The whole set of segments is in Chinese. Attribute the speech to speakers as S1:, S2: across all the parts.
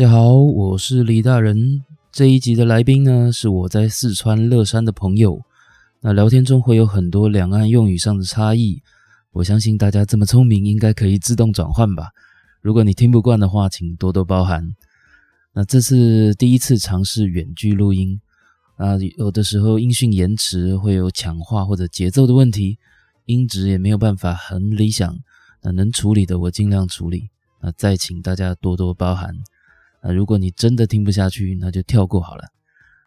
S1: 大家好，我是李大人。这一集的来宾呢，是我在四川乐山的朋友。那聊天中会有很多两岸用语上的差异，我相信大家这么聪明，应该可以自动转换吧。如果你听不惯的话，请多多包涵。那这是第一次尝试远距录音，啊，有的时候音讯延迟，会有抢话或者节奏的问题，音质也没有办法很理想。那能处理的，我尽量处理。那再请大家多多包涵。那如果你真的听不下去，那就跳过好了。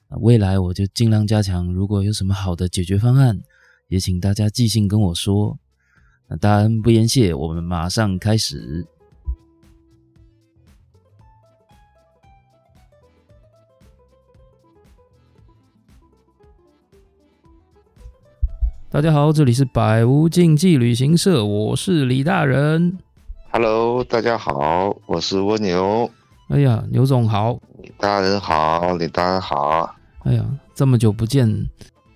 S1: 那未来我就尽量加强。如果有什么好的解决方案，也请大家寄信跟我说。那大恩不言谢，我们马上开始。大家好，这里是百无禁忌旅行社，我是李大人。
S2: Hello，大家好，我是蜗牛。
S1: 哎呀，牛总好，
S2: 李大人好，李大人好。
S1: 哎呀，这么久不见，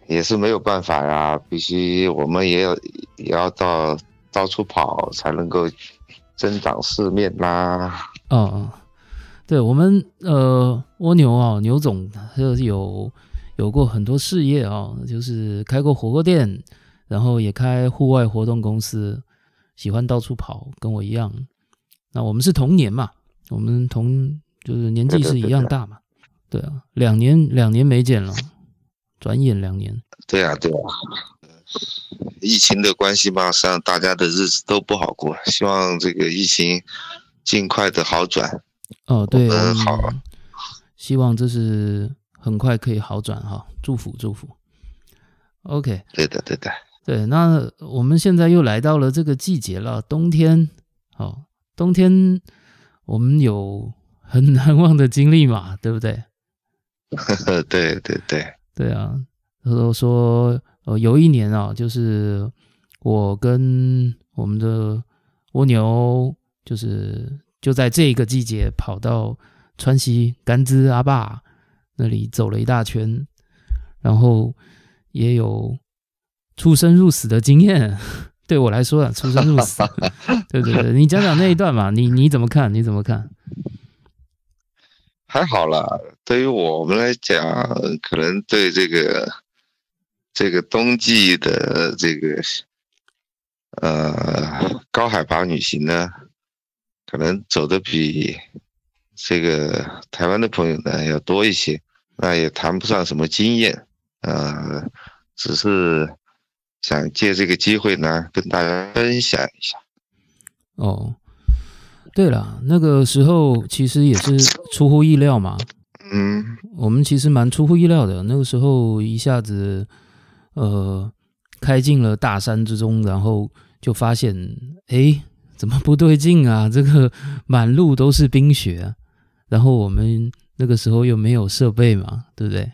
S2: 也是没有办法呀，必须我们也要也要到到处跑，才能够增长世面啦。
S1: 嗯，对我们呃蜗牛啊，牛总是有有过很多事业啊，就是开过火锅店，然后也开户外活动公司，喜欢到处跑，跟我一样。那我们是同年嘛。我们同就是年纪是一样大嘛，对啊，两年两年没见了，转眼两年。
S2: 对啊，对啊，疫情的关系嘛，实际上大家的日子都不好过，希望这个疫情尽快的好转。
S1: 哦，对，
S2: 嗯，好，
S1: 希望这是很快可以好转哈，祝福祝福。OK，
S2: 对的，对的，
S1: 对，那我们现在又来到了这个季节了，冬天，好，冬天。我们有很难忘的经历嘛，对不对？
S2: 对对对
S1: 对啊！他说说，呃，有一年啊，就是我跟我们的蜗牛，就是就在这个季节跑到川西甘孜阿坝那里走了一大圈，然后也有出生入死的经验。对我来说啊，出生入死。对对对，你讲讲那一段嘛，你你怎么看？你怎么看？
S2: 还好啦，对于我们来讲，可能对这个这个冬季的这个呃高海拔旅行呢，可能走的比这个台湾的朋友呢要多一些。那也谈不上什么经验，呃，只是。想借这个机会呢，跟大家分享一下。
S1: 哦，对了，那个时候其实也是出乎意料嘛。
S2: 嗯，
S1: 我们其实蛮出乎意料的。那个时候一下子，呃，开进了大山之中，然后就发现，哎，怎么不对劲啊？这个满路都是冰雪，然后我们那个时候又没有设备嘛，对不对？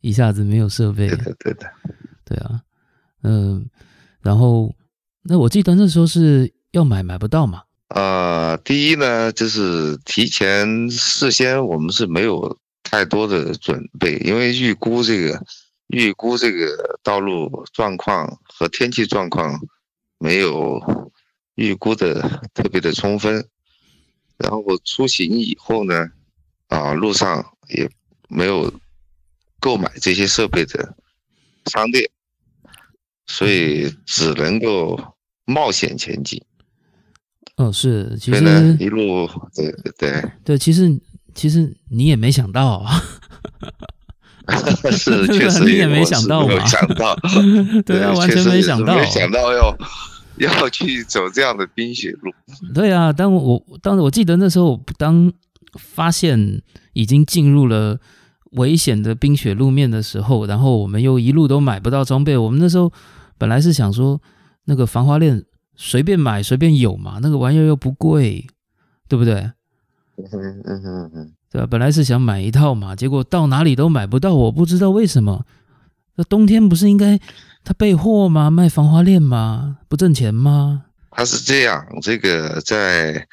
S1: 一下子没有设备，
S2: 对的，对的，
S1: 对啊。嗯，然后那我记得那时候是要买买不到嘛。
S2: 呃，第一呢，就是提前事先我们是没有太多的准备，因为预估这个预估这个道路状况和天气状况没有预估的特别的充分。然后我出行以后呢，啊，路上也没有购买这些设备的商店。所以只能够冒险前进。
S1: 哦，是，其实
S2: 一路对对
S1: 对，其实其实你也没想到，
S2: 是确实
S1: 你也没想到
S2: 嘛，想到，
S1: 对啊，完全没想到，
S2: 没想到要要去走这样的冰雪路。
S1: 对啊，当我当时我记得那时候，当发现已经进入了危险的冰雪路面的时候，然后我们又一路都买不到装备，我们那时候。本来是想说，那个防滑链随便买随便有嘛，那个玩意儿又不贵，对不对？
S2: 嗯嗯嗯嗯，
S1: 对吧？本来是想买一套嘛，结果到哪里都买不到，我不知道为什么。那冬天不是应该他备货吗？卖防滑链吗？不挣钱吗？
S2: 他是这样，这个在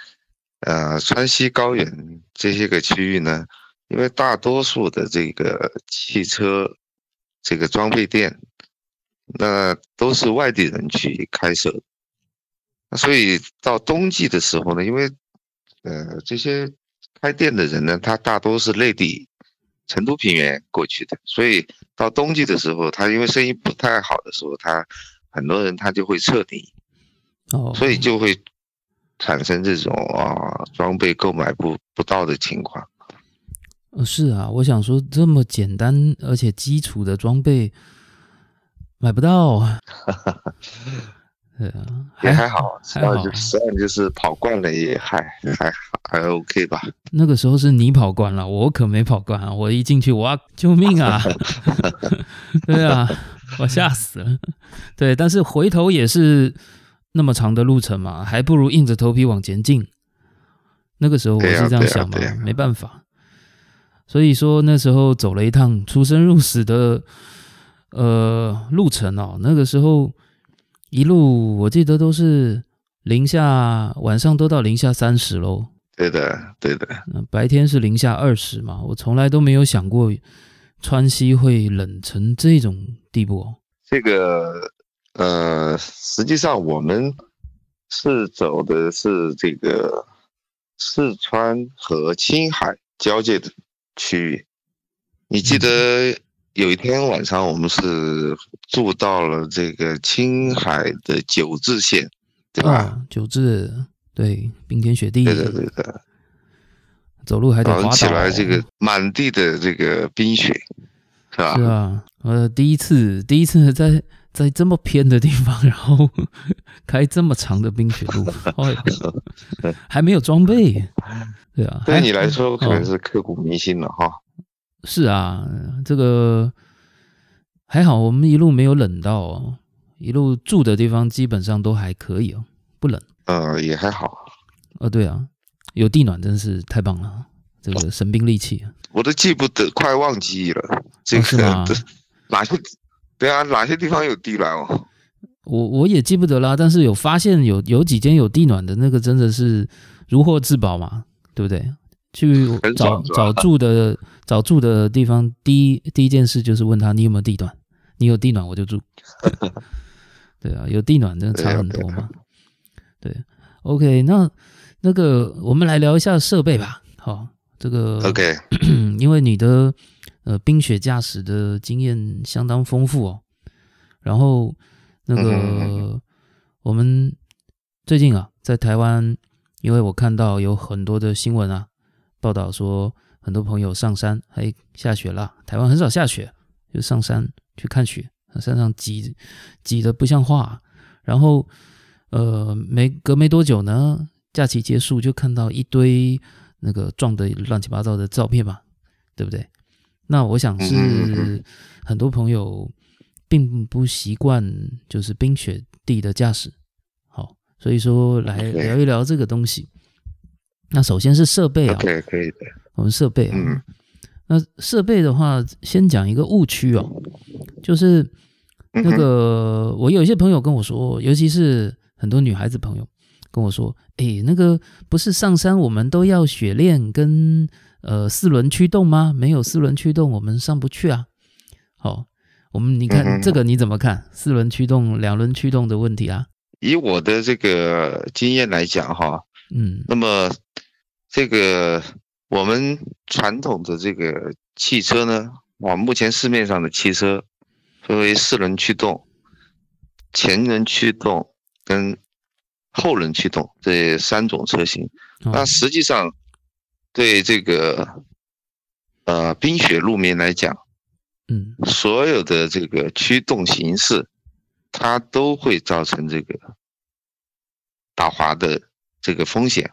S2: 呃川西高原这些个区域呢，因为大多数的这个汽车这个装备店。那都是外地人去开设，所以到冬季的时候呢，因为呃这些开店的人呢，他大多是内地成都平原过去的，所以到冬季的时候，他因为生意不太好的时候，他很多人他就会撤离，
S1: 哦，
S2: 所以就会产生这种啊装备购买不不到的情况。
S1: 呃是啊，我想说这么简单而且基础的装备买不到啊。对啊，
S2: 也还好，
S1: 还好
S2: 就实际上就是跑惯了也还还还 OK 吧。
S1: 那个时候是你跑惯了，我可没跑惯啊！我一进去，哇，救命啊！对啊，我吓死了。对，但是回头也是那么长的路程嘛，还不如硬着头皮往前进。那个时候我是这样想嘛，没办法。所以说那时候走了一趟出生入死的呃路程哦，那个时候。一路我记得都是零下，晚上都到零下三十喽。
S2: 对的，对的。
S1: 白天是零下二十嘛，我从来都没有想过川西会冷成这种地步。
S2: 这个，呃，实际上我们是走的是这个四川和青海交界的区域，你记得？有一天晚上，我们是住到了这个青海的九治县，对吧？
S1: 九治，对，冰天雪地，
S2: 对的，对的，
S1: 走路还得滑
S2: 起来，这个满地的这个冰雪，是吧？
S1: 是啊，呃，第一次，第一次在在这么偏的地方，然后 开这么长的冰雪路，还没有装备，对啊，
S2: 对你来说可能是刻骨铭心了哈。
S1: 是啊，这个还好，我们一路没有冷到哦，一路住的地方基本上都还可以哦，不冷。
S2: 呃，也还好。
S1: 呃，对啊，有地暖真是太棒了，这个神兵利器。
S2: 我都记不得，快忘记了。这个 哪些？对啊，哪些地方有地暖哦？
S1: 我我也记不得啦，但是有发现有有几间有地暖的那个，真的是如获至宝嘛，对不对？去找找住的找住的地方，第一第一件事就是问他你有没有地暖，你有地暖我就住。对啊，有地暖真的差很多嘛。对，OK，那那个我们来聊一下设备吧。好，这个
S2: OK，
S1: 因为你的呃冰雪驾驶的经验相当丰富哦。然后那个我们最近啊，在台湾，因为我看到有很多的新闻啊。报道说，很多朋友上山，还下雪了。台湾很少下雪，就上山去看雪。山上挤挤得不像话。然后，呃，没隔没多久呢，假期结束就看到一堆那个撞得乱七八糟的照片嘛，对不对？那我想是很多朋友并不习惯就是冰雪地的驾驶。好，所以说来聊一聊这个东西。那首先是设备啊，
S2: 可以可以的。
S1: 我们设备啊，那设备的话，先讲一个误区哦，就是那个我有一些朋友跟我说，尤其是很多女孩子朋友跟我说，哎，那个不是上山我们都要雪链跟呃四轮驱动吗？没有四轮驱动我们上不去啊。好，我们你看这个你怎么看？四轮驱动、两轮驱动的问题啊？
S2: 以我的这个经验来讲哈。
S1: 嗯，
S2: 那么这个我们传统的这个汽车呢，啊，目前市面上的汽车分为四轮驱动、前轮驱动跟后轮驱动这三种车型。那实际上对这个呃冰雪路面来讲，
S1: 嗯，
S2: 所有的这个驱动形式，它都会造成这个打滑的。这个风险，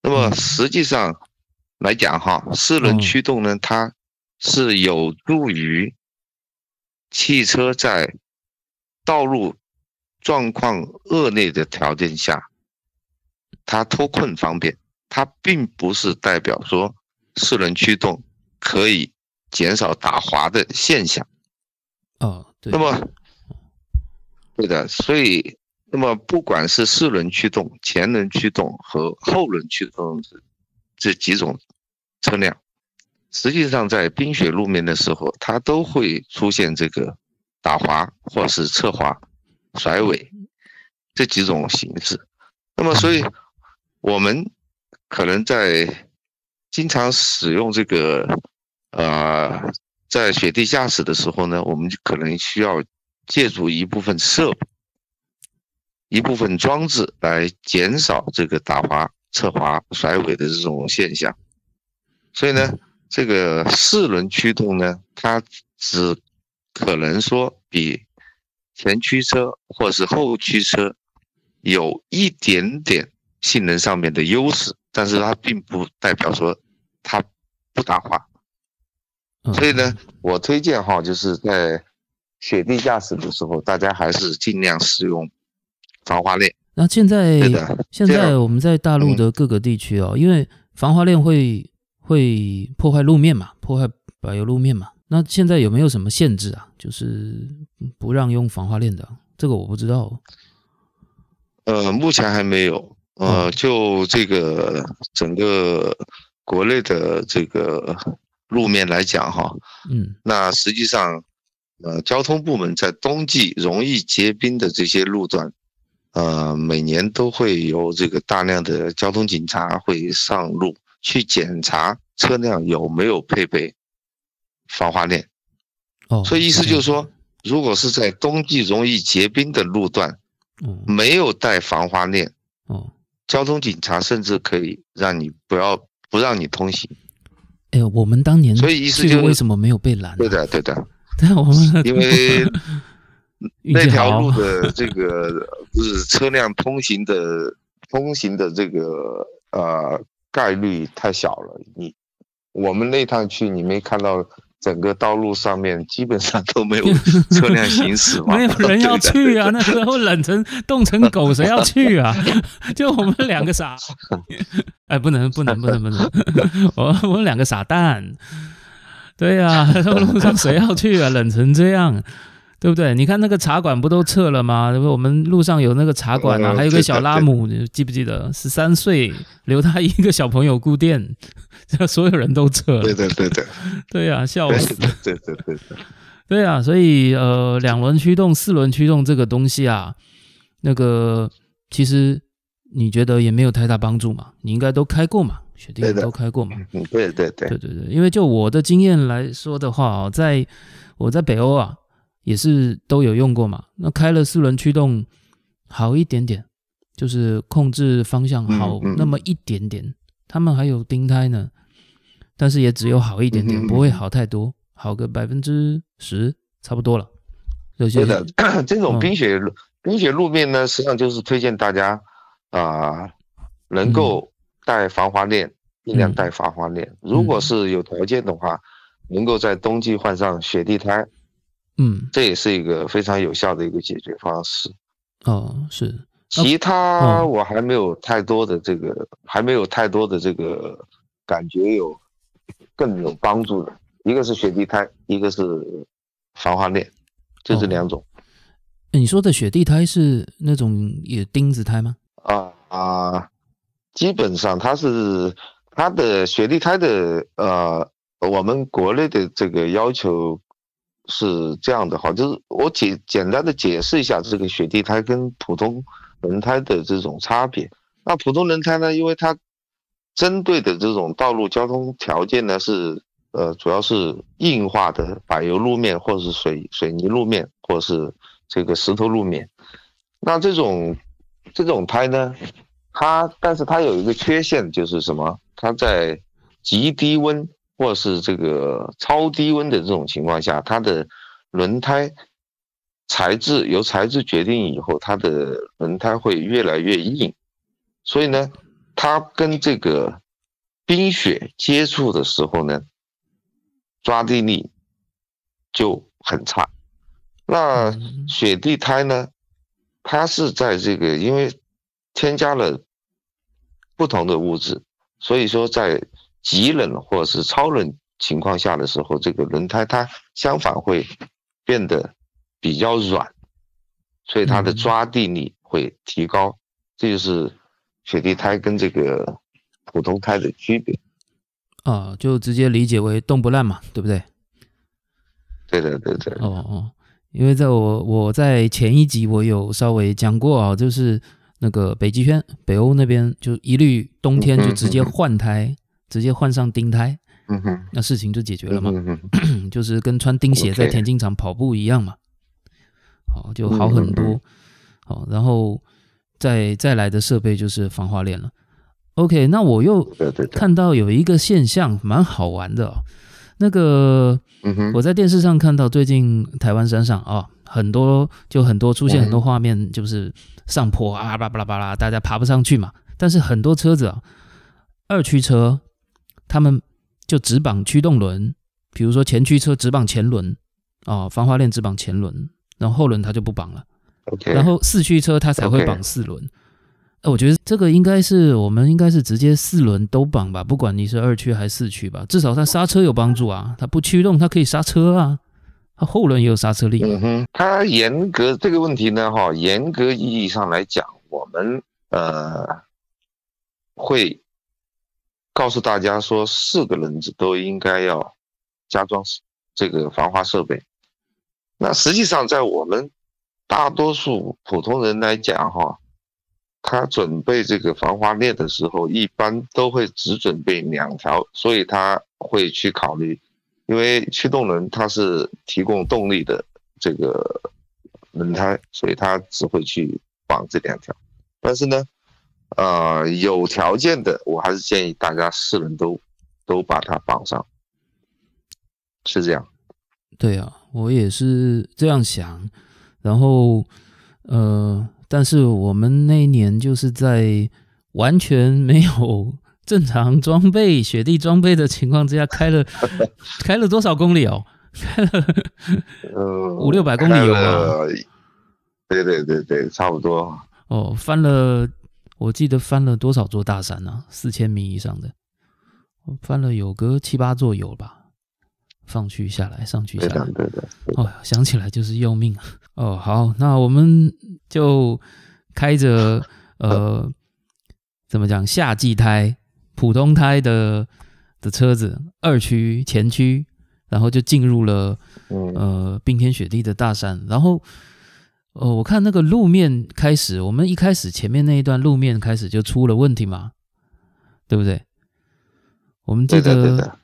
S2: 那么实际上来讲哈，四轮驱动呢，它是有助于汽车在道路状况恶劣的条件下，它脱困方便。它并不是代表说四轮驱动可以减少打滑的现象。
S1: 哦，对。
S2: 那么，对的，所以。那么，不管是四轮驱动、前轮驱动和后轮驱动这这几种车辆，实际上在冰雪路面的时候，它都会出现这个打滑或是侧滑、甩尾这几种形式。那么，所以我们可能在经常使用这个呃，在雪地驾驶的时候呢，我们可能需要借助一部分设备、一部分装置来减少这个打滑、侧滑、甩尾的这种现象。所以呢，这个四轮驱动呢，它只可能说比前驱车或是后驱车有一点点性能上面的优势，但是它并不代表说它不打滑。所以呢，我推荐哈，就是在雪地驾驶的时候，大家还是尽量使用防滑链。
S1: 那现在现在我们在大陆的各个地区哦，因为防滑链会会破坏路面嘛，破坏柏油路面嘛。那现在有没有什么限制啊？就是不让用防滑链的，这个我不知道。
S2: 呃，目前还没有。呃，就这个整个国内的这个路面来讲哈，
S1: 嗯，
S2: 那实际上，呃，交通部门在冬季容易结冰的这些路段，呃，每年都会有这个大量的交通警察会上路去检查车辆有没有配备。防滑链，
S1: 哦，
S2: 所以意思就是说，如果是在冬季容易结冰的路段，
S1: 嗯，
S2: 没有带防滑链，
S1: 哦，
S2: 交通警察甚至可以让你不要不让你通行。
S1: 哎，我们当年
S2: 所以意思就
S1: 为什么没有被拦？
S2: 对的，对的，
S1: 对，我们
S2: 因为 那条路的这个不是车辆通行的通行的这个呃概率太小了。你我们那趟去，你没看到。整个道路上面基本上都没有 车辆行驶吗，
S1: 没有人要去啊！那时候冷成冻成狗，谁要去啊？就我们两个傻，哎，不能不能不能不能，我我们两个傻蛋，对呀，路上谁要去啊？冷成这样。对不对？你看那个茶馆不都撤了吗？我们路上有那个茶馆啊，还有个小拉姆，你记不记得？十三岁留他一个小朋友顾店，这所有人都撤了。
S2: 对对对对，
S1: 对呀，笑死。
S2: 对对对对对，
S1: 对啊，所以呃，两轮驱动、四轮驱动这个东西啊，那个其实你觉得也没有太大帮助嘛？你应该都开过嘛？雪地都开过嘛？
S2: 嗯，对对对
S1: 对对对，因为就我的经验来说的话啊，在我在北欧啊。也是都有用过嘛？那开了四轮驱动好一点点，就是控制方向好那么一点点。他们还有钉胎呢，但是也只有好一点点，不会好太多，好个百分之十差不多了。
S2: 有些的，这种冰雪冰雪路面呢，实际上就是推荐大家啊，能够带防滑链，尽量带防滑链。如果是有条件的话，能够在冬季换上雪地胎。
S1: 嗯，
S2: 这也是一个非常有效的一个解决方式。
S1: 哦，是。
S2: 其他我还没有太多的这个，还没有太多的这个感觉有更有帮助的。一个是雪地胎，一个是防滑链，就这两种。
S1: 你说的雪地胎是那种也钉子胎吗？
S2: 啊啊，基本上它是它的雪地胎的呃，我们国内的这个要求。是这样的哈，就是我简简单的解释一下这个雪地胎跟普通轮胎的这种差别。那普通轮胎呢，因为它针对的这种道路交通条件呢是呃主要是硬化的柏油路面或者是水水泥路面或者是这个石头路面。那这种这种胎呢，它但是它有一个缺陷就是什么？它在极低温。或是这个超低温的这种情况下，它的轮胎材质由材质决定以后，它的轮胎会越来越硬，所以呢，它跟这个冰雪接触的时候呢，抓地力就很差。那雪地胎呢，它是在这个因为添加了不同的物质，所以说在。极冷或者是超冷情况下的时候，这个轮胎它相反会变得比较软，所以它的抓地力会提高。这就是雪地胎跟这个普通胎的区别。
S1: 啊，就直接理解为冻不烂嘛，对不对？
S2: 对的，对的。
S1: 哦哦，因为在我我在前一集我有稍微讲过啊，就是那个北极圈、北欧那边就一律冬天就直接换胎。直接换上钉胎，
S2: 嗯哼，
S1: 那事情就解决了嘛，
S2: 嗯，
S1: 就是跟穿钉鞋在田径场跑步一样嘛，好就好很多。好，然后再再来的设备就是防滑链了。OK，那我又看到有一个现象蛮好玩的、哦，那个
S2: 嗯，
S1: 我在电视上看到最近台湾山上啊、很多就很多出现很多画面，就是上坡啊巴拉巴拉巴拉，大家爬不上去嘛。但是很多车子啊，二驱车他们就只绑驱动轮，比如说前驱车只绑前轮啊、防滑链只绑前轮，然后后轮它就不绑了。
S2: OK，
S1: 然后四驱车它才会绑四轮。呃，我觉得这个应该是我们应该是直接四轮都绑吧，不管你是二驱还是四驱吧，至少它刹车有帮助啊，它不驱动它可以刹车啊，它后轮也有刹车力。
S2: 嗯哼，它严格这个问题呢，哈，严格意义上来讲，我们呃会告诉大家说，四个轮子都应该要加装这个防滑设备。那实际上，在我们大多数普通人来讲，哈，他准备这个防滑链的时候，一般都会只准备两条，所以他会去考虑，因为驱动轮它是提供动力的这个轮胎，所以他只会去绑这两条。但是呢，呃，有条件的，我还是建议大家四轮都都把它绑上，是这样。
S1: 对啊，我也是这样想。然后，呃，但是我们那一年就是在完全没有正常装备、雪地装备的情况之下，开了 开了多少公里哦？开了
S2: 呃，
S1: 五六百公里有啊
S2: 开了对对对对，差不多。
S1: 哦，翻了，我记得翻了多少座大山啊？四千米以上的，我翻了有个七八座有吧？上去下来，上去下来
S2: 对的，，对的。
S1: 哦，想起来就是要命啊！哦，好，那我们就开着呃，怎么讲，夏季胎、普通胎的的车子，二驱、前驱，然后就进入了
S2: 嗯，
S1: 呃冰天雪地的大山，然后呃，我看那个路面开始，我们一开始前面那一段路面开始就出了问题嘛，对不对？我们记
S2: 对的，对
S1: 得
S2: 的。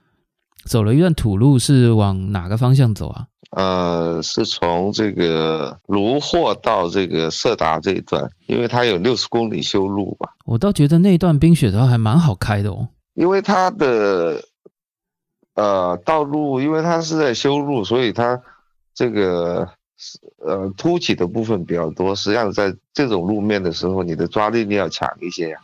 S1: 走了一段土路，是往哪个方向走啊？
S2: 呃，是从这个卢霍到这个色达这一段，因为它有六十公里修路吧。
S1: 我倒觉得那一段冰雪道还蛮好开的哦。
S2: 因为它的呃道路，因为它是在修路，所以它这个呃凸起的部分比较多。实际上，在这种路面的时候，你的抓地力要强一些呀、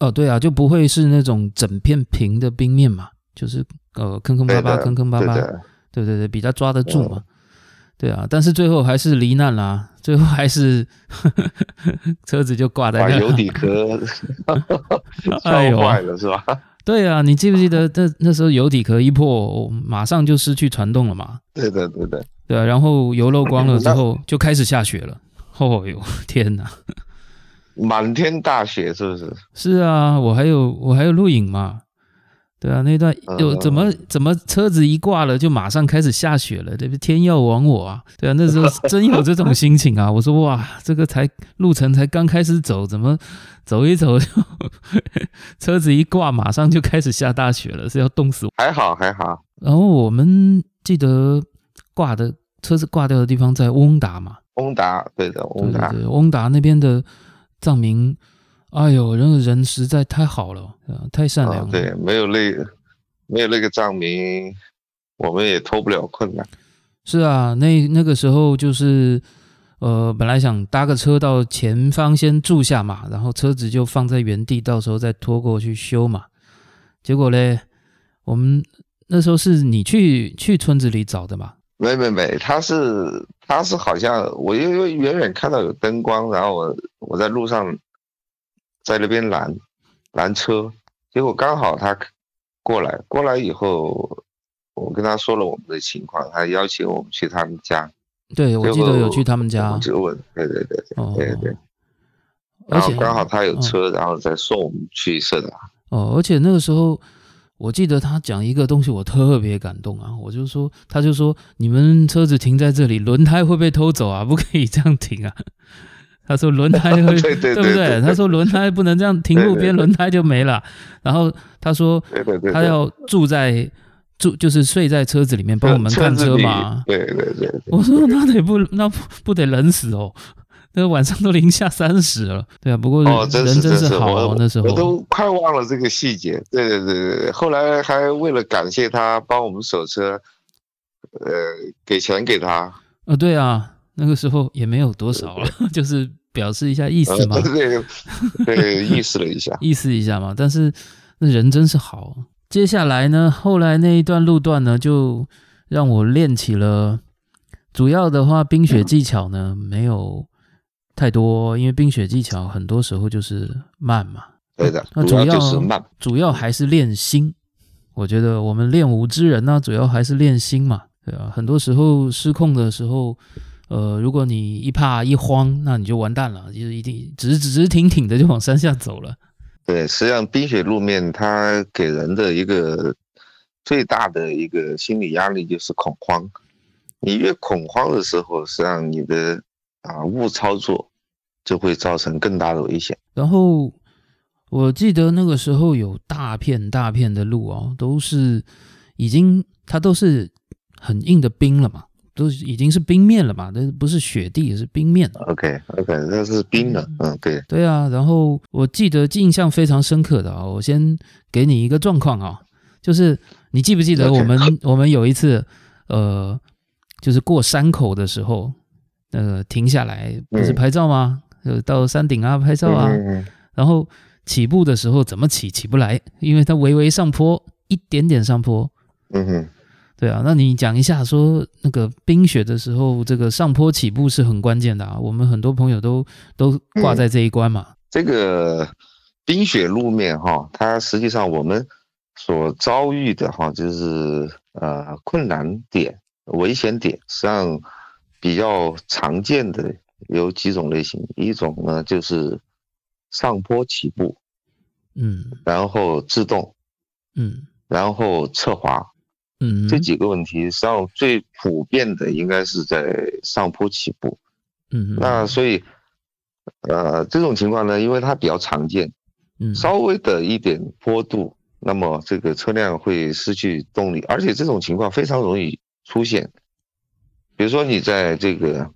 S1: 哦，对啊，就不会是那种整片平的冰面嘛，就是呃坑坑巴巴、坑坑巴巴，
S2: 对，
S1: 对对对，比较抓得住嘛。对啊，但是最后还是罹难啦，最后还是 车子就挂在那。
S2: 把油底壳
S1: 哎呦
S2: 烧坏了是吧？
S1: 对啊，你记不记得那那时候油底壳一破，马上就失去传动了嘛？
S2: 对的，对的。
S1: 对啊，然后油漏光了之后就开始下雪了。哦哟，天哪！
S2: 满天大雪是不是？
S1: 是啊，我还有我还有录影嘛。对啊，那段有
S2: 嗯
S1: 怎么怎么车子一挂了就马上开始下雪了，对不对？天要亡我啊！对啊，那时候 真有这种心情啊！我说哇，这个才路程才刚开始走，怎么走一走就 车子一挂，马上就开始下大雪了，是要冻死我。
S2: 还好还好。
S1: 然后我们记得挂的车子挂掉的地方在翁达嘛，
S2: 翁达，对的，翁达。
S1: 对对，翁达那边的藏民，哎呦，那个人实在太好了，呃太善良了。
S2: 啊，对，没有那没有那个藏民，我们也脱不了困难。
S1: 是啊，那那个时候就是，呃，本来想搭个车到前方先住下嘛，然后车子就放在原地，到时候再拖过去修嘛。结果嘞，我们那时候是你去去村子里找的嘛？
S2: 没没没，他是他是好像我因为远远看到有灯光，然后我我在路上在那边拦拦车，结果刚好他过来，过来以后我跟他说了我们的情况，他邀请我们去他们家，
S1: 对，我记得有去他们家
S2: 问，对对对
S1: 哦
S2: 对对对，
S1: 而且
S2: 然后刚好他有
S1: 嗯
S2: 车，然后再送我们去色达。
S1: 哦，而且那个时候，我记得他讲一个东西，我特别感动啊！我就说，他就说，你们车子停在这里，轮胎会被偷走啊，不可以这样停啊！他说轮胎会，
S2: 对对
S1: 不对？他说轮胎不能这样停路边，轮胎就没了。然后他说，他要住在住就是睡在车子里面帮我们看车嘛。
S2: 对对对，
S1: 我说那得不那不得冷死哦。那个晚上都零下三十了，对啊。不过人
S2: 真
S1: 是好哦，那时候
S2: 我都快忘了这个细节。对对对对对，后来还为了感谢他帮我们守车，呃，给钱给他。
S1: 呃，对啊，那个时候也没有多少了，就是表示一下意思嘛。
S2: 对对，意思了一下，
S1: 意思一下嘛。但是那人真是好。接下来呢，后来那一段路段呢，就让我练起了主要的话，冰雪技巧呢没有。太多，因为冰雪技巧很多时候就是慢嘛。
S2: 对的，
S1: 那
S2: 主要就是慢，
S1: 主要还是练心。我觉得我们练武之人呢，主要还是练心嘛。对啊，很多时候失控的时候，呃，如果你一怕一慌，那你就完蛋了，就是一定直直挺挺的就往山下走了。
S2: 对，实际上冰雪路面它给人的一个最大的一个心理压力就是恐慌。你越恐慌的时候，实际上你的。啊，误操作就会造成更大的危险。
S1: 然后我记得那个时候有大片大片的路哦，都是已经它都是很硬的冰了嘛，都已经是冰面了嘛，那不是雪地，是冰面。
S2: OK OK，那是冰的，嗯，对
S1: 对啊。然后我记得印象非常深刻的啊，我先给你一个状况啊，就是你记不记得我们我们有一次呃，就是过山口的时候。呃，停下来不是拍照吗？呃，到山顶啊拍照啊，然后起步的时候怎么起起不来？因为它微微上坡，一点点上坡。
S2: 嗯哼，
S1: 对啊，那你讲一下，说那个冰雪的时候，这个上坡起步是很关键的啊。我们很多朋友都都挂在这一关嘛。
S2: 这个冰雪路面哈，它实际上我们所遭遇的哈，就是呃困难点、危险点，实际上。比较常见的有几种类型，一种呢就是上坡起步，
S1: 嗯，
S2: 然后制动，
S1: 嗯，
S2: 然后侧滑，
S1: 嗯，
S2: 这几个问题实际上最普遍的应该是在上坡起步，
S1: 嗯，
S2: 那所以，呃，这种情况呢，因为它比较常见，
S1: 嗯，
S2: 稍微的一点坡度，那么这个车辆会失去动力，而且这种情况非常容易出现。比如说，你在这个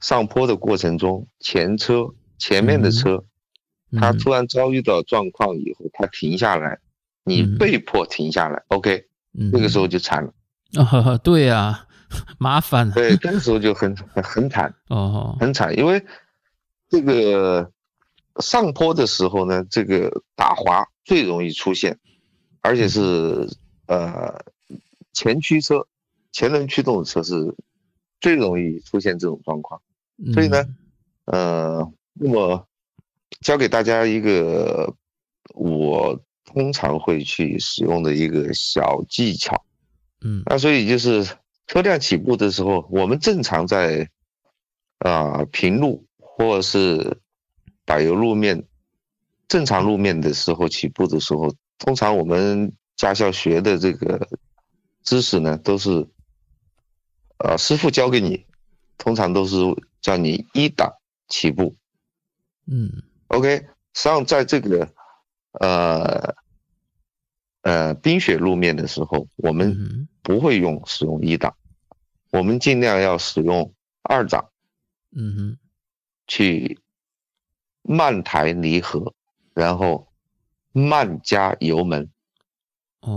S2: 上坡的过程中，前车前面的车，它突然遭遇到状况以后，它停下来，你被迫停下来，OK，那个时候就惨了。
S1: 啊，对呀，麻烦。
S2: 对，那个时候就很很很惨，
S1: 哦，
S2: 很惨，因为这个上坡的时候呢，这个打滑最容易出现，而且是呃前驱车、前轮驱动的车是。最容易出现这种状况，所以呢，呃，那么教给大家一个我通常会去使用的一个小技巧，
S1: 嗯，
S2: 那所以就是车辆起步的时候，我们正常在啊平路或者是柏油路面正常路面的时候起步的时候，通常我们驾校学的这个知识呢，都是。呃，师傅教给你，通常都是叫你一档起步。
S1: 嗯
S2: ，OK，实际上在这个呃呃冰雪路面的时候，我们不会用使用一档，我们尽量要使用二档。
S1: 嗯哼，
S2: 去慢抬离合，然后慢加油门，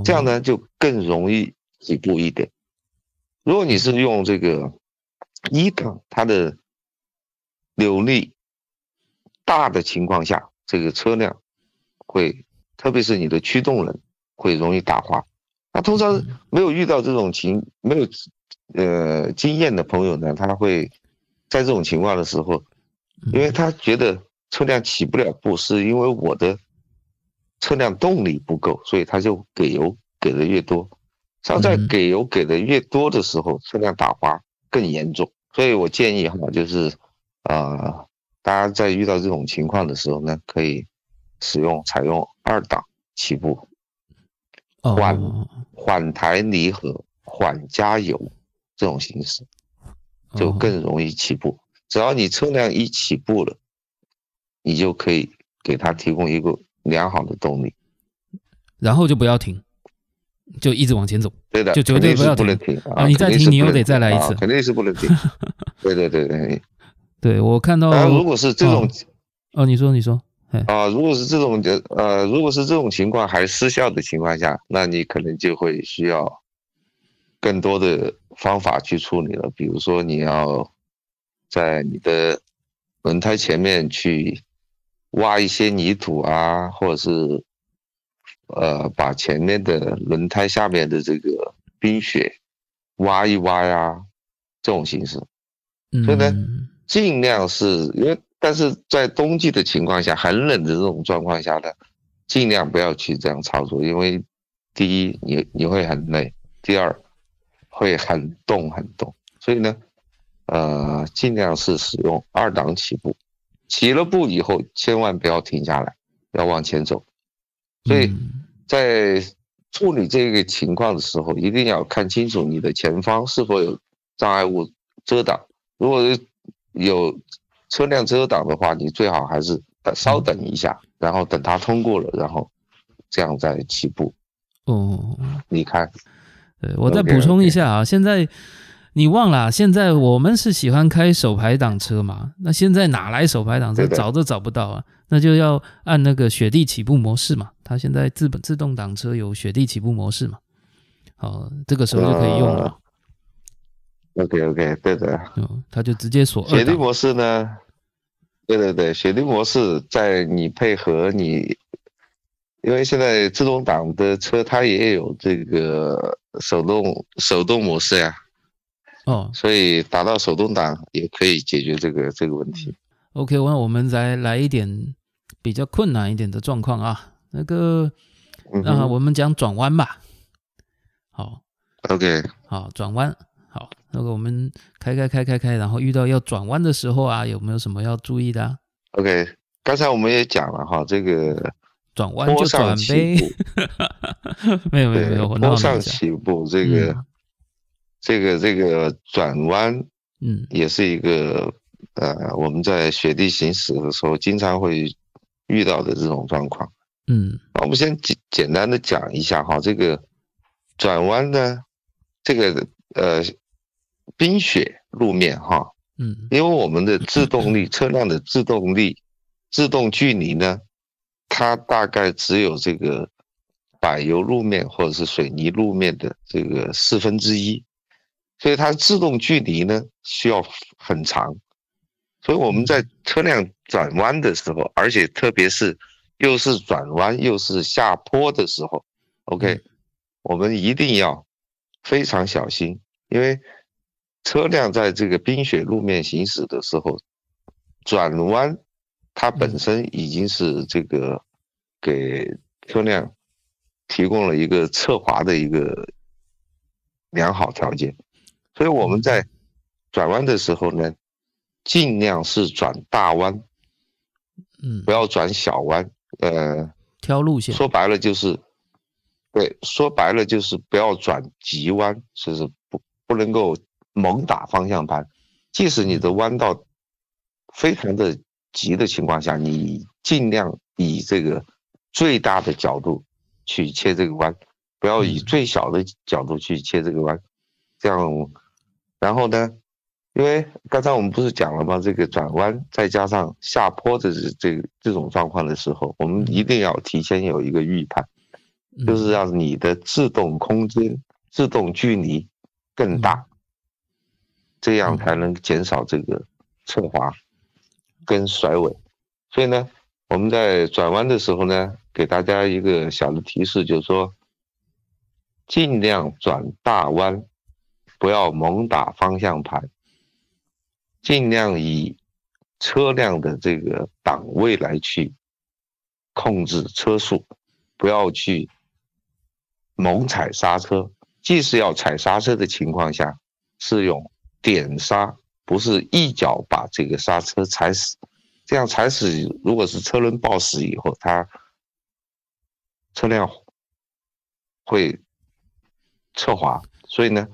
S2: 这样呢就更容易起步一点。如果你是用这个一档，它的扭力大的情况下，这个车辆会，特别是你的驱动人会容易打滑。那通常没有遇到这种情，没有呃经验的朋友呢，他会在这种情况的时候，因为他觉得车辆起不了步，是因为我的车辆动力不够，所以他就给油给的越多。像在给油给的越多的时候，车辆打滑更严重，所以我建议哈，就是啊，大家在遇到这种情况的时候呢，可以使用采用二档起步，缓缓抬离合，缓加油这种形式，就更容易起步。只要你车辆一起步了，你就可以给它提供一个良好的动力。
S1: 然后就不要停，就一直往前走。
S2: 对的，
S1: 就绝对不要停
S2: 不能停
S1: 啊你再停你又得再来一次
S2: 啊肯定是不能停。对对对对，
S1: 对我看到
S2: 如果是这种
S1: 哦，你说你说，哎，
S2: 啊，如果是这种的呃，如果是这种情况还失效的情况下，那你可能就会需要更多的方法去处理了。比如说，你要在你的轮胎前面去挖一些泥土啊，或者是呃把前面的轮胎下面的这个冰雪挖一挖呀，这种形式。所以呢
S1: 嗯
S2: 尽量是因为，但是在冬季的情况下，很冷的这种状况下呢，尽量不要去这样操作，因为第一你你会很累，第二会很冻很冻，所以呢，呃，尽量是使用二档起步，起了步以后千万不要停下来，要往前走，所以
S1: 嗯。
S2: 在处理这个情况的时候，一定要看清楚你的前方是否有障碍物遮挡。如果有车辆遮挡的话，你最好还是呃稍等一下，然后等它通过了，然后这样再起步
S1: 哦，
S2: 你看。
S1: 对我再补充一下啊，现在你忘了啊，现在我们是喜欢开手排挡车嘛？那现在哪来手排挡车？找都找不到啊，那就要按那个雪地起步模式嘛。它现在自本自动挡车有雪地起步模式嘛？好，这个时候就可以用了。
S2: OK OK，对的。
S1: 嗯，他就直接锁。
S2: 雪地模式呢？对对对，雪地模式在你配合你，因为现在自动挡的车它也有这个手动手动模式呀，
S1: 哦
S2: 所以达到手动挡也可以解决这个这个问题。
S1: ，OK，那我们再来一点比较困难一点的状况啊。那个啊，
S2: 嗯哼
S1: 我们讲转弯吧。好
S2: ，，OK，
S1: 好，转弯。好，那个我们开开开开开，然后遇到要转弯的时候啊，有没有什么要注意的、啊
S2: ？OK，刚才我们也讲了哈，这个
S1: 转弯就转呗没有没有没有，
S2: 坡上。起步，这个、
S1: 嗯
S2: 这个这个转弯
S1: 嗯
S2: 也是一个呃，我们在雪地行驶的时候经常会遇到的这种状况。
S1: 嗯
S2: 那我们先简简单的讲一下哈，这个转弯呢，这个呃冰雪路面哈，
S1: 嗯。
S2: 因为我们的制动力，车辆的制动力、制动距离呢，它大概只有这个柏油路面或者是水泥路面的这个四分之一，所以它制动距离呢需要很长，所以我们在车辆转弯的时候，而且特别是又是转弯又是下坡的时候，OK，我们一定要非常小心，因为车辆在这个冰雪路面行驶的时候，转弯它本身已经是这个给车辆提供了一个侧滑的一个良好条件，所以我们在转弯的时候呢，尽量是转大弯，
S1: 嗯
S2: 不，要转小弯。呃，
S1: 挑路线。
S2: 说白了就是，对，说白了就是不要转急弯，就是不不能够猛打方向盘。即使你的弯道非常的急的情况下，你尽量以这个最大的角度去切这个弯，不要以
S1: 嗯
S2: 最小的角度去切这个弯。这样，然后呢，因为刚才我们不是讲了吗？这个转弯再加上下坡的这这这种状况的时候，我们一定要提前有一个预判，
S1: 嗯
S2: 就是让你的制动空间、制动距离更大，这样才能减少这个侧滑跟甩尾。所以呢，我们在转弯的时候呢，给大家一个小的提示，就是说，尽量转大弯，不要猛打方向盘，尽量以车辆的这个档位来去控制车速，不要去猛踩刹车。即使要踩刹车的情况下，是用点刹，不是一脚把这个刹车踩死。这样踩死，如果是车轮抱死以后，它车辆会侧滑。所以呢，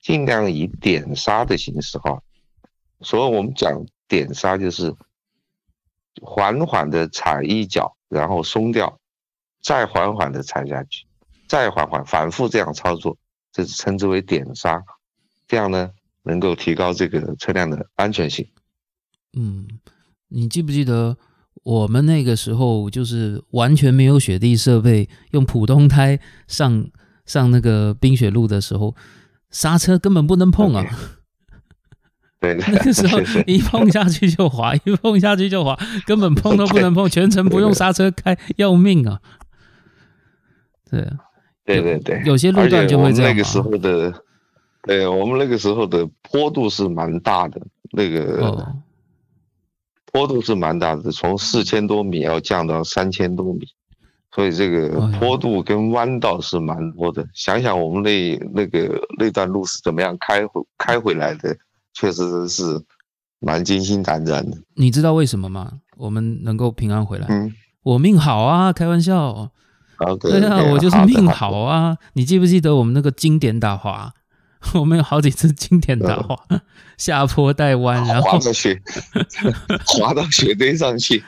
S2: 尽量以点刹的形式哈。所以我们讲点刹就是缓缓的踩一脚，然后松掉，再缓缓的踩下去，再缓缓反复这样操作，这是称之为点刹，这样呢能够提高这个车辆的安全性。
S1: 嗯，你记不记得我们那个时候就是完全没有雪地设备，用普通胎上上那个冰雪路的时候，刹车根本不能碰啊。
S2: 对，
S1: 那个时候 一碰下去就滑，一碰下去就滑，根本碰都不能碰，全程不用刹车开，要命啊！对，
S2: 对对对，
S1: 有些路段就会这样。
S2: 那个时候的，对我们那个时候的坡度是蛮大的，那个坡度是蛮大的，从四千多米要降到三千多米，所以这个坡度跟弯道是蛮多的。想想我们那那个那段路是怎么样开回开回来的。确实是蛮惊心胆战的。
S1: 你知道为什么吗？我们能够平安回来，
S2: 嗯，
S1: 我命好啊，开玩笑。
S2: 对
S1: 啊，我就是命好啊。你记不记得我们那个经典打滑？我们有好几次经典打滑，下坡带弯，然后
S2: 滑到雪，滑到雪堆上去，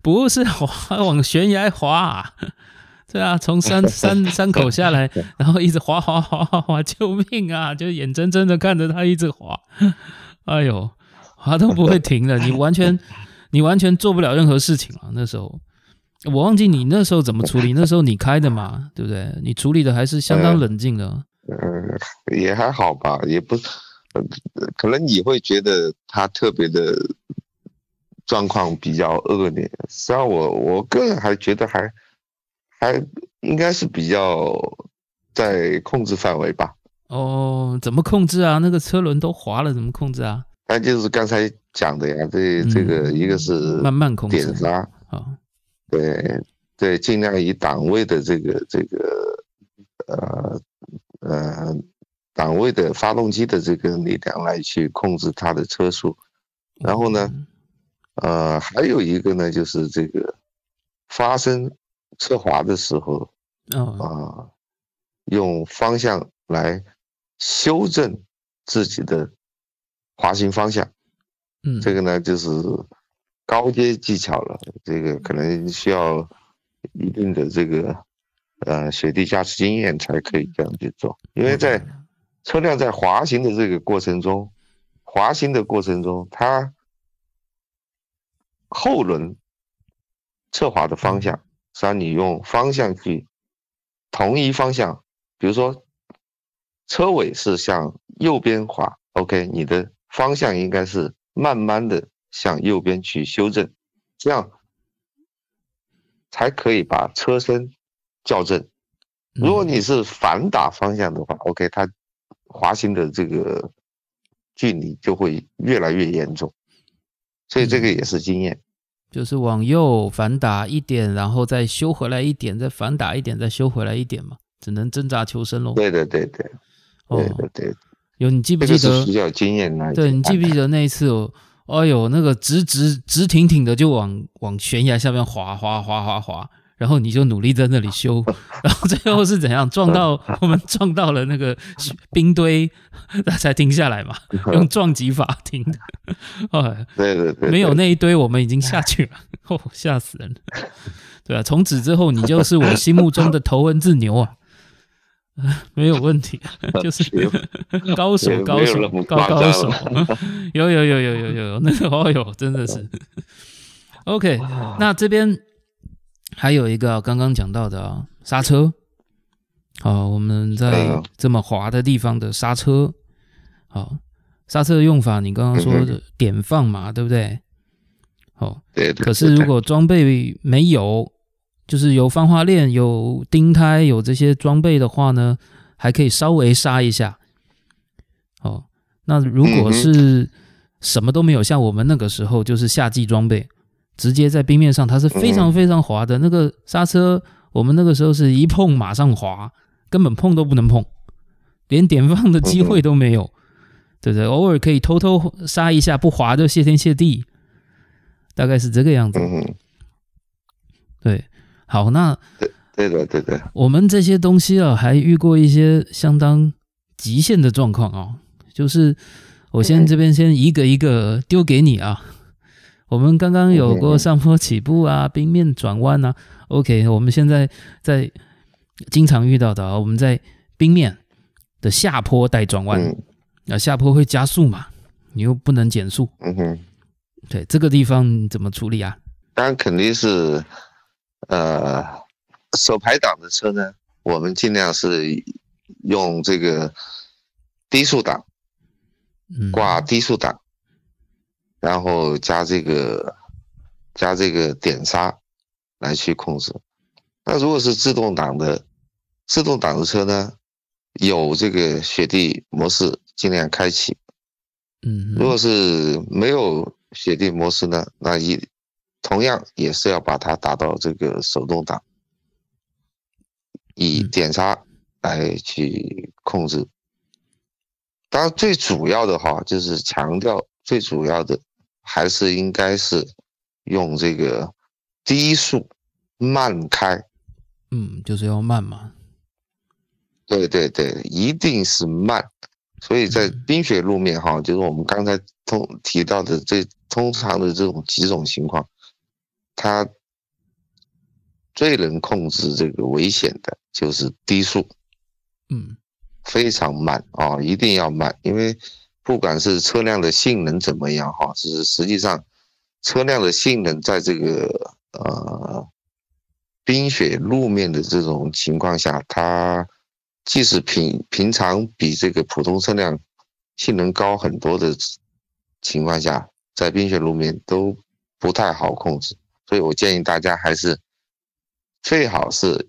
S1: 不是滑往悬崖滑。对啊，从山山山口下来，然后一直滑滑滑滑滑，救命啊！就眼睁睁的看着他一直滑，哎呦，滑都不会停的，你完全你完全做不了任何事情啊！那时候我忘记你那时候怎么处理，那时候你开的嘛，对不对？你处理的还是相当冷静的。
S2: 嗯，也还好吧，也不，可能你会觉得他特别的状况比较恶劣，实际上我我个人还觉得还。还应该是比较在控制范围吧。
S1: 哦，怎么控制啊？那个车轮都滑了，怎么控制啊？
S2: 那就是刚才讲的呀，这这个一个是
S1: 慢慢控制
S2: 点刹
S1: 啊，
S2: 对对，尽量以档位的这个这个呃呃档位的发动机的这个力量来去控制它的车速。然后呢，呃，还有一个呢，就是这个发生。侧滑的时候，啊，用方向来修正自己的滑行方向，
S1: 嗯，
S2: 这个呢就是高阶技巧了，这个可能需要一定的这个呃雪地驾驶经验才可以这样去做，因为在车辆在滑行的这个过程中，滑行的过程中，它后轮侧滑的方向。是让你用方向去同一方向，比如说车尾是向右边滑，OK，你的方向应该是慢慢的向右边去修正，这样才可以把车身校正。如果你是反打方向的话，OK，它滑行的这个距离就会越来越严重，所以这个也是经验。
S1: 就是往右反打一点，然后再修回来一点，再反打一点，再修回来一点嘛，只能挣扎求生喽。
S2: 对对对对，对对对，
S1: 有你记不记得？
S2: 比较经验来。
S1: 对你记不记得那一次？哦呦，那个直直直挺挺的就往往悬崖下面滑滑滑滑滑。然后你就努力在那里修，然后最后是怎样撞到 我们撞到了那个冰堆，那才停下来嘛，用撞击法停的。
S2: 哎，对对对，
S1: 没有那一堆我们已经下去了，哦，吓死人了。对啊，从此之后你就是我心目中的头文字牛啊，没有问题，就是高手高手高高手，有有有有有有那个哦哟，真的是。OK，那这边。还有一个刚刚讲到的啊，刹车，好，我们在这么滑的地方的刹车，好，刹车的用法，你刚刚说的点放嘛，对不对？哦，
S2: 对。
S1: 可是如果装备没有，就是有防滑链、有钉胎、有这些装备的话呢，还可以稍微刹一下。哦，那如果是什么都没有，像我们那个时候就是夏季装备。直接在冰面上，它是非常非常滑的。那个刹车，我们那个时候是一碰马上滑，根本碰都不能碰，连点放的机会都没有，对不对？偶尔可以偷偷刹一下，不滑就谢天谢地，大概是这个样子。对，好，那
S2: 对的，对的。
S1: 我们这些东西啊，还遇过一些相当极限的状况啊，就是我先这边先一个一个丢给你啊。我们刚刚有过上坡起步啊，冰面转弯啊。OK，我们现在在经常遇到的啊，我们在冰面的下坡带转弯，那下坡会加速嘛？你又不能减速。
S2: 嗯哼，
S1: 对，这个地方怎么处理啊？
S2: 当然肯定是，呃，手排档的车呢，我们尽量是用这个低速档，挂低速档，然后加这个加这个点刹来去控制。那如果是自动挡的自动挡的车呢，有这个雪地模式，尽量开启。
S1: 嗯，
S2: 如果是没有雪地模式呢，那一同样也是要把它打到这个手动挡，以点刹来去控制。当然，最主要的哈就是强调，最主要的还是应该是用这个低速慢开。
S1: 嗯，就是要慢嘛。
S2: 对对对，一定是慢。所以在冰雪路面哈，就是我们刚才通提到的这通常的这种几种情况，它最能控制这个危险的就是低速，
S1: 嗯，
S2: 非常慢啊，一定要慢，因为不管是车辆的性能怎么样哈，是实际上车辆的性能在这个呃冰雪路面的这种情况下，它。即使平平常比这个普通车辆性能高很多的情况下，在冰雪路面都不太好控制，所以我建议大家还是最好是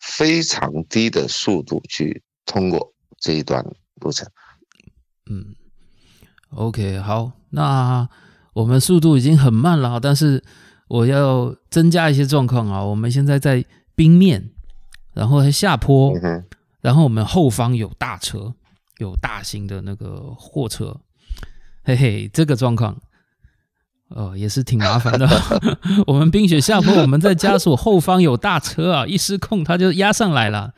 S2: 非常低的速度去通过这一段路程。
S1: 嗯，OK，好，那我们速度已经很慢了，但是我要增加一些状况啊。我们现在在冰面，然后下坡。然后我们后方有大车，有大型的那个货车，嘿嘿，这个状况，哦，也是挺麻烦的。我们冰雪下坡，我们在加速，后方有大车啊，一失控它就压上来了，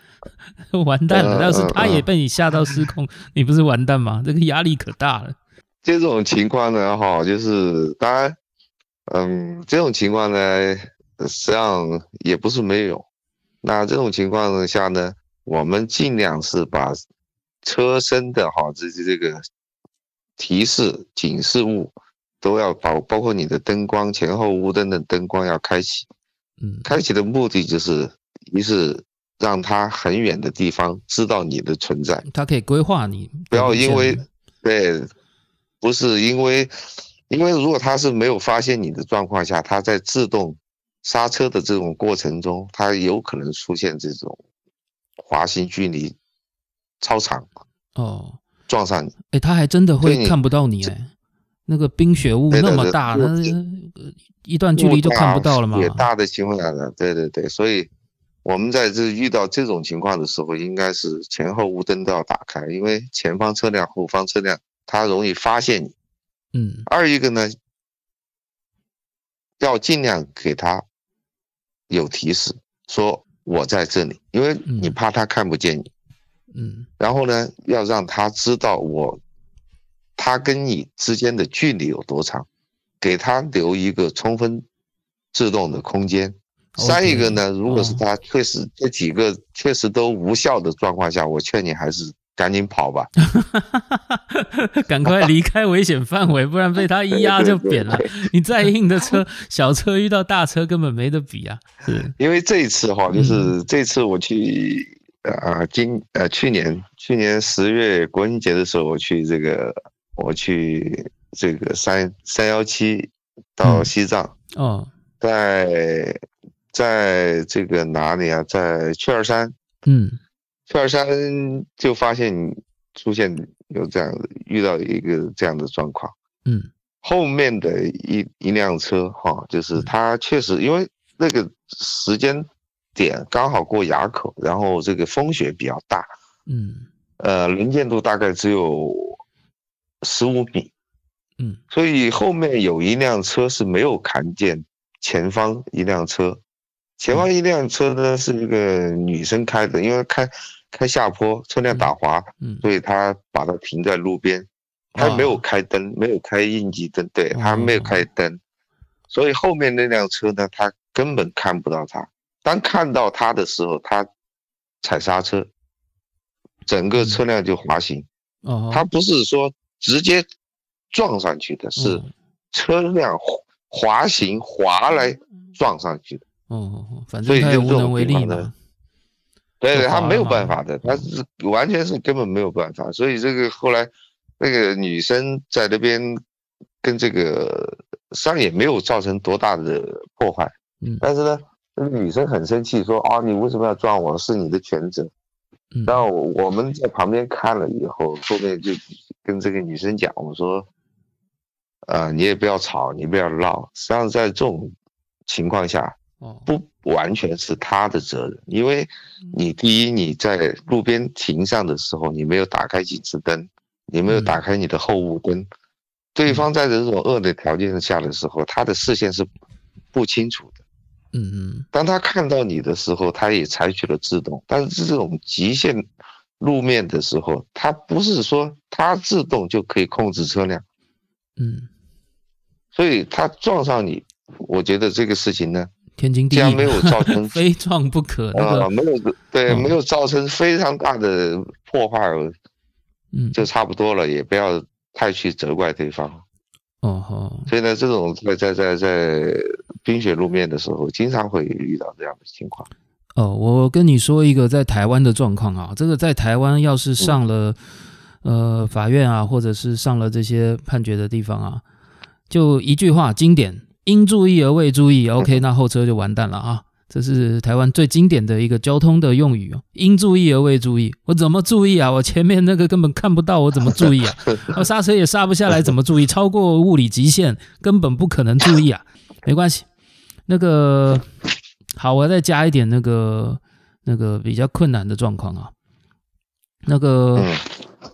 S1: 完蛋了。要是他也被你吓到失控，你不是完蛋吗？这个压力可大了。
S2: 这种情况呢，哈，就是当然，嗯，这种情况呢，实际上也不是没有。那这种情况下呢？我们尽量是把车身的哈，这这这个提示警示物都要包，包括你的灯光前后雾灯的灯光要开启。
S1: 嗯，
S2: 开启的目的就是一是让他很远的地方知道你的存在，
S1: 他可以规划你，
S2: 不要因为对，不是因为因为如果他是没有发现你的状况下，他在自动刹车的这种过程中，他有可能出现这种。滑行距离超长
S1: 哦，
S2: 撞上你，
S1: 哎，他还真的会看不到你哎，那个冰雪雾那么大，那一段距离就看不到了吗？
S2: 也大的情况下呢，对对对，所以我们在这遇到这种情况的时候，应该是前后雾灯都要打开，因为前方车辆、后方车辆它容易发现你。
S1: 嗯，
S2: 二一个呢，要尽量给他有提示说。我在这里，因为你怕他看不见你，
S1: 嗯，
S2: 然后呢，要让他知道我，他跟你之间的距离有多长，给他留一个充分制动的空间。三一个呢，如果是他确实这几个确实都无效的状况下，我劝你还是。赶紧跑吧，
S1: 赶快离开危险范围，不然被他一压就扁了。你再硬的车，小车遇到大车根本没得比啊！是。
S2: 因为这一次哈，就是这次我去啊，今呃去年去年十月国庆节的时候，我去这个我去这个三三幺七到西藏。
S1: 哦，
S2: 在在这个哪里啊，在雀儿山。
S1: 嗯。
S2: 雀儿山就发现出现有这样遇到一个这样的状况，
S1: 嗯，
S2: 后面的一一辆车哈，就是它确实因为那个时间点刚好过垭口，然后这个风雪比较大，
S1: 嗯，
S2: 呃，能见度大概只有十五米，
S1: 嗯，
S2: 所以后面有一辆车是没有看见前方一辆车，前方一辆车呢是一个女生开的，因为开。开下坡，车辆打滑，
S1: 嗯，
S2: 所以他把它停在路边，他没有开灯，没有开应急灯，对他没有开灯，所以后面那辆车呢，他根本看不到他。当看到他的时候，他踩刹车，整个车辆就滑行。
S1: 哦，
S2: 他不是说直接撞上去的，是车辆滑行滑来撞上去的。
S1: 哦，反正他也无能为力嘛。
S2: 对对，他没有办法的，他是完全是根本没有办法。所以这个后来那个女生在那边跟这个伤也没有造成多大的破坏。
S1: 嗯，
S2: 但是呢，那个女生很生气，说啊，你为什么要撞我？是你的全责。然后我们在旁边看了以后，后面就跟这个女生讲，我说，呃，你也不要吵，你不要闹。实际上在这种情况下，不完全是他的责任，因为你第一你在路边停上的时候，你没有打开警示灯，你没有打开你的后雾灯，对方在这种恶劣条件下的时候，他的视线是不清楚的。
S1: 嗯嗯，
S2: 当他看到你的时候，他也采取了制动，但是这种极限路面的时候，他不是说他自动就可以控制车辆，
S1: 嗯，
S2: 所以他撞上你，我觉得这个事情呢，
S1: 天经地义，
S2: 既然没有造成
S1: 非撞不可，
S2: 啊，没有对，没有造成非常大的破坏，
S1: 嗯，
S2: 就差不多了，也不要太去责怪对方。
S1: 哦吼，
S2: 所以呢，这种在在在在冰雪路面的时候，经常会遇到这样的情况。
S1: 哦，我跟你说一个在台湾的状况啊，这个在台湾要是上了呃法院啊，或者是上了这些判决的地方啊，就一句话经典：应注意而未注意，OK，那后车就完蛋了啊。这是台湾最经典的一个交通的用语哦，应注意而未注意，我怎么注意啊？我前面那个根本看不到，我怎么注意啊？我刹车也刹不下来，怎么注意？超过物理极限，根本不可能注意啊！没关系，那个好，我再加一点那个那个比较困难的状况啊，那个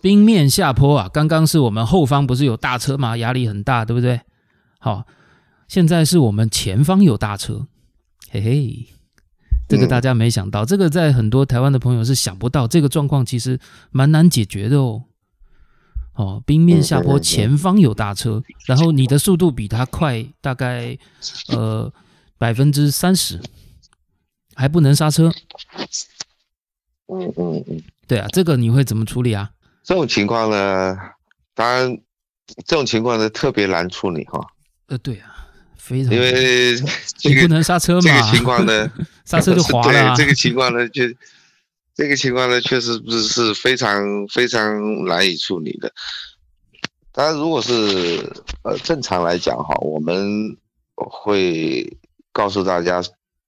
S1: 冰面下坡啊，刚刚是我们后方不是有大车吗？压力很大，对不对？好，现在是我们前方有大车。嘿嘿，这个大家没想到，这个在很多台湾的朋友是想不到，这个状况其实蛮难解决的哦。哦，冰面下坡，前方有大车，然后你的速度比他快大概呃百分之三十，还不能刹车。
S2: 嗯嗯嗯，
S1: 对啊，这个你会怎么处理啊？
S2: 这种情况呢，当然这种情况呢特别难处理哈。
S1: 呃，对啊。非常，
S2: 因为
S1: 这个不能刹车嘛，
S2: 这个情况呢，
S1: 刹车就滑
S2: 了。对，这个情况呢，就这个情况呢，确实不是是非常非常难以处理的。当然，如果是呃正常来讲哈，我们会告诉大家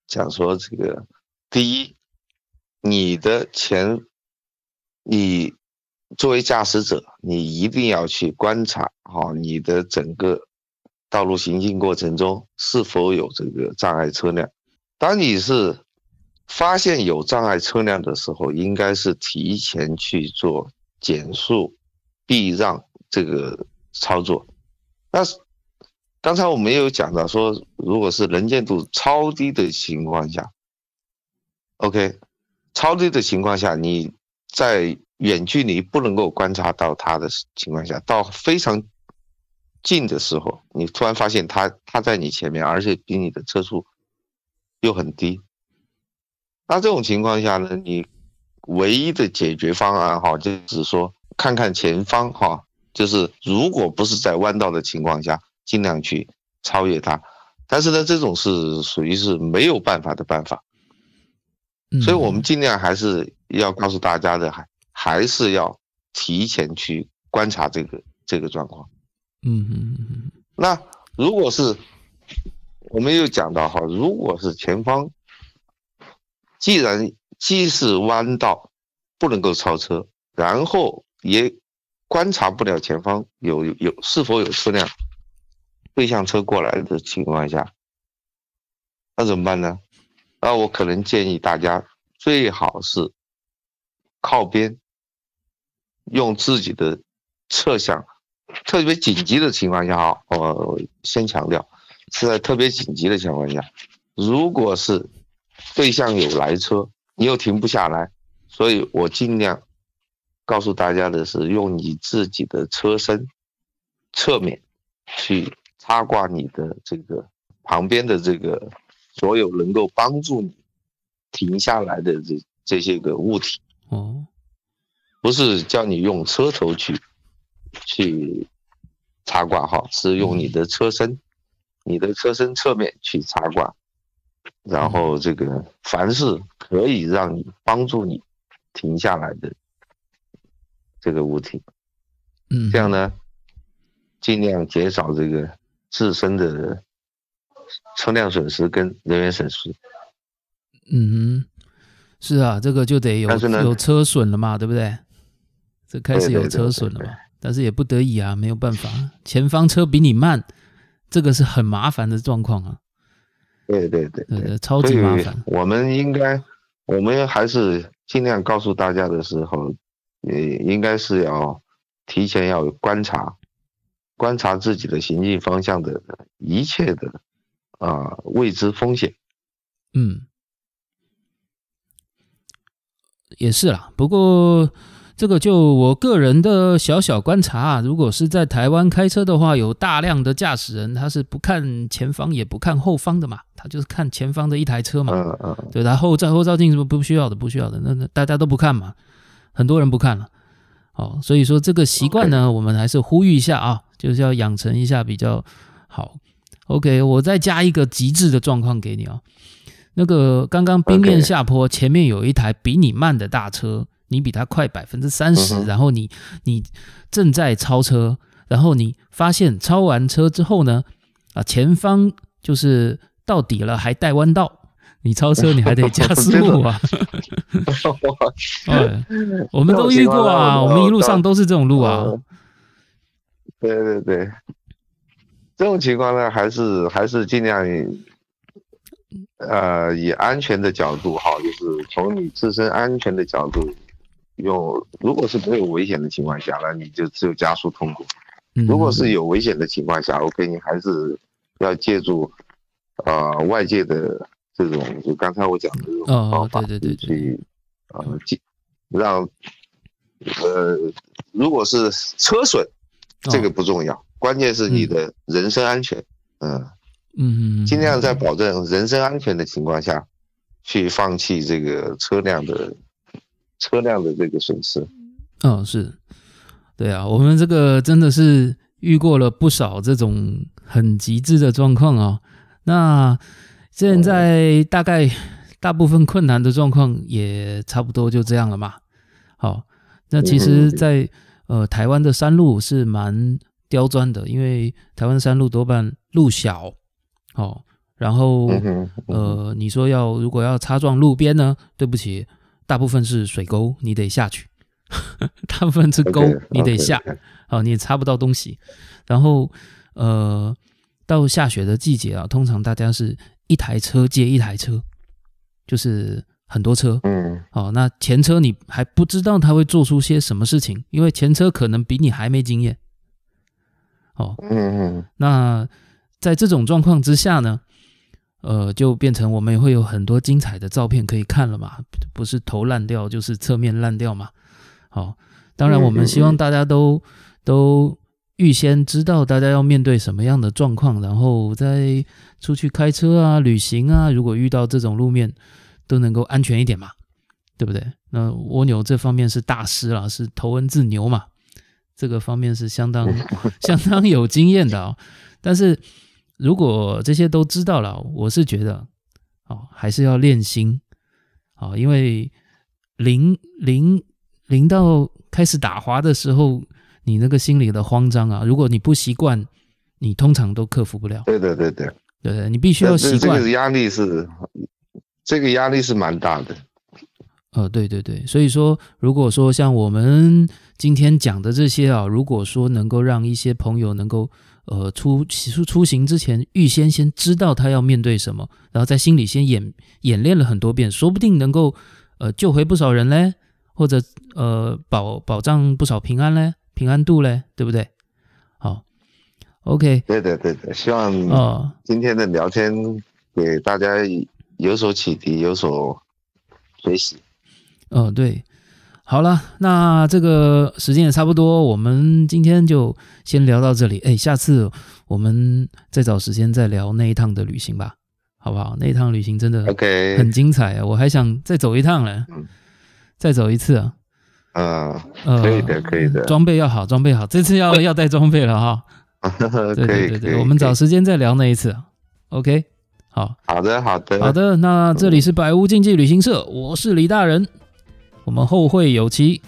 S2: 讲说，这个第一，你的前，你作为驾驶者，你一定要去观察好你的整个。道路行进过程中是否有这个障碍车辆？当你是发现有障碍车辆的时候，应该是提前去做减速、避让这个操作。那刚才我们有讲到说，如果是能见度超低的情况下，OK，超低的情况下，你在远距离不能够观察到它的情况下，到非常。近的时候，你突然发现他他在你前面，而且比你的车速又很低。那这种情况下呢，你唯一的解决方案哈，就是说看看前方哈，就是如果不是在弯道的情况下，尽量去超越他。但是呢，这种是属于是没有办法的办法。所以我们尽量还是要告诉大家的，还还是要提前去观察这个这个状况。
S1: 嗯嗯嗯，
S2: 那如果是，我们又讲到哈，如果是前方，既然既是弯道，不能够超车，然后也观察不了前方有有是否有车辆对向车过来的情况下，那怎么办呢？那我可能建议大家最好是靠边，用自己的侧向。特别紧急的情况下，啊，我先强调，是在特别紧急的情况下，如果是对向有来车，你又停不下来，所以我尽量告诉大家的是，用你自己的车身侧面去擦挂你的这个旁边的这个所有能够帮助你停下来的这这些个物体。
S1: 哦，
S2: 不是叫你用车头去去插挂哈，是用你的车身，你的车身侧面去插挂，然后这个凡是可以让你帮助你停下来的这个物体，
S1: 嗯，
S2: 这样呢，尽量减少这个自身的车辆损失跟人员损失。
S1: 嗯哼。是啊，这个就得有有车损了嘛，对不对？这开始有车损了嘛，但是也不得已啊，没有办法，前方车比你慢，这个是很麻烦的状况啊。
S2: 对对对对，
S1: 超级麻烦。
S2: 我们应该，我们还是尽量告诉大家的时候，也应该是要提前要观察，观察自己的行进方向的一切的啊未知风险。
S1: 嗯。也是啦，不过这个就我个人的小小观察，啊如果是在台湾开车的话，有大量的驾驶人他是不看前方也不看后方的嘛，他就是看前方的一台车嘛，
S2: 嗯嗯，
S1: 对，然后照后照镜什么不需要的，不需要的，那那大家都不看嘛，很多人不看了，哦，所以说这个习惯呢，我们还是呼吁一下啊，就是要养成一下比较好。OK，我再加一个极致的状况给你啊。那个刚刚冰面下坡，前面有一台比你慢的大车，你比他快百分之三十，然后你你正在超车，然后你发现超完车之后呢，啊，前方就是到底了还带弯道，你超车你还得加速啊。对，我们都遇过啊，我们一路上都是这种路啊。
S2: 对对对，这种情况呢，还是还是尽量。呃，以安全的角度哈，就是从你自身安全的角度，用如果是没有危险的情况下，那你就只有加速通过；如果是有危险的情况下，OK，你还是要借助呃外界的这种，就刚才我讲的这种方法对对对去呃，让呃，如果是车损，这个不重要，关键是你的人身安全，嗯。
S1: 嗯，
S2: 尽量在保证人身安全的情况下，去放弃这个车辆的车辆的这个损失。
S1: 嗯，是，对啊，我们这个真的是遇过了不少这种很极致的状况啊。那现在大概大部分困难的状况也差不多就这样了嘛。好，那其实，在呃台湾的山路是蛮刁钻的，因为台湾山路多半路小。哦，然后呃，你说要如果要擦撞路边呢？对不起，大部分是水沟，你得下去；大部分是沟，你得下。哦，你也擦不到东西。然后呃，到下雪的季节啊，通常大家是一台车接一台车，就是很多车。
S2: 嗯。
S1: 哦，那前车你还不知道他会做出些什么事情，因为前车可能比你还没经验。哦。
S2: 嗯嗯。
S1: 那。在这种状况之下呢，呃，就变成我们也会有很多精彩的照片可以看了嘛，不是头烂掉就是侧面烂掉嘛。好，当然我们希望大家都都预先知道大家要面对什么样的状况，然后再出去开车啊、旅行啊，如果遇到这种路面都能够安全一点嘛，对不对？那蜗牛这方面是大师了，是头文字牛嘛，这个方面是相当 相当有经验的啊，但是。如果这些都知道了，我是觉得，哦，还是要练心，哦，因为零零零到开始打滑的时候，你那个心里的慌张啊，如果你不习惯，你通常都克服不了。
S2: 对对对对，
S1: 对，你必须要习惯。
S2: 这个压力是，这个压力是蛮大的。
S1: 呃，对对对，所以说，如果说像我们今天讲的这些啊，如果说能够让一些朋友能够。呃，出出出行之前，预先先知道他要面对什么，然后在心里先演演练了很多遍，说不定能够呃救回不少人嘞，或者呃保保障不少平安嘞，平安度嘞，对不对？好，OK，
S2: 对对对对，希望哦今天的聊天给大家有所启迪，有所学习。
S1: 哦，对。好了，那这个时间也差不多，我们今天就先聊到这里。哎，下次我们再找时间再聊那一趟的旅行吧，好不好？那一趟旅行真的
S2: OK，
S1: 很精彩啊，我还想再走一趟嘞，再走一次啊。
S2: 啊，可以的，可以的。
S1: 装备要好，装备好，这次要 要带装备了哈。对对对对，我们找时间再聊那一次。OK，好，
S2: 好的，好的，
S1: 好的。那这里是百屋竞技旅行社，我是李大人。我们后会有期。